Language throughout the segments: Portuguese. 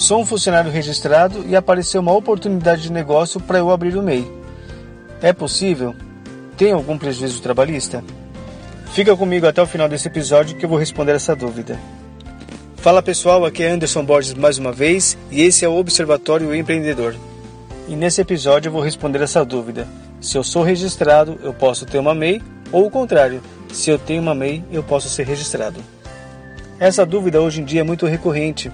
Sou um funcionário registrado e apareceu uma oportunidade de negócio para eu abrir o MEI. É possível? Tem algum prejuízo trabalhista? Fica comigo até o final desse episódio que eu vou responder essa dúvida. Fala pessoal, aqui é Anderson Borges mais uma vez e esse é o Observatório Empreendedor. E nesse episódio eu vou responder essa dúvida. Se eu sou registrado, eu posso ter uma MEI ou o contrário, se eu tenho uma MEI, eu posso ser registrado. Essa dúvida hoje em dia é muito recorrente.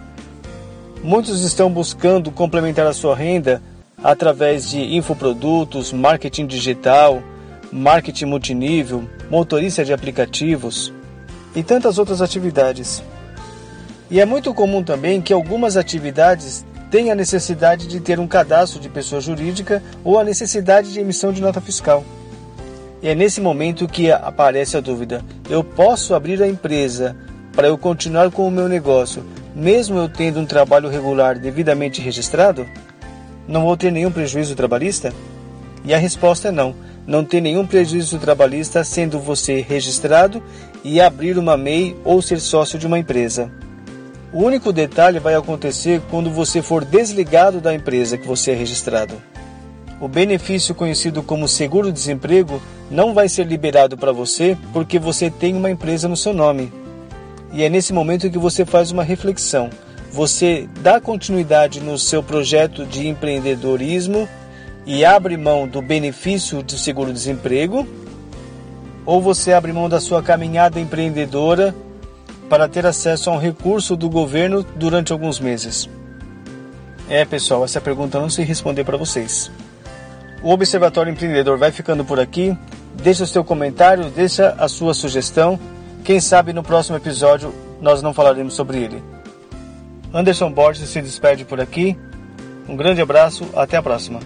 Muitos estão buscando complementar a sua renda através de infoprodutos, marketing digital, marketing multinível, motorista de aplicativos e tantas outras atividades. E é muito comum também que algumas atividades tenham a necessidade de ter um cadastro de pessoa jurídica ou a necessidade de emissão de nota fiscal. E é nesse momento que aparece a dúvida: eu posso abrir a empresa para eu continuar com o meu negócio, mesmo eu tendo um trabalho regular devidamente registrado? Não vou ter nenhum prejuízo trabalhista? E a resposta é não. Não tem nenhum prejuízo trabalhista sendo você registrado e abrir uma MEI ou ser sócio de uma empresa. O único detalhe vai acontecer quando você for desligado da empresa que você é registrado. O benefício conhecido como seguro-desemprego não vai ser liberado para você porque você tem uma empresa no seu nome. E é nesse momento que você faz uma reflexão. Você dá continuidade no seu projeto de empreendedorismo e abre mão do benefício do seguro-desemprego, ou você abre mão da sua caminhada empreendedora para ter acesso a um recurso do governo durante alguns meses? É, pessoal, essa pergunta não sei responder para vocês. O Observatório Empreendedor vai ficando por aqui. Deixa o seu comentário, deixa a sua sugestão. Quem sabe no próximo episódio nós não falaremos sobre ele. Anderson Borges se despede por aqui. Um grande abraço, até a próxima.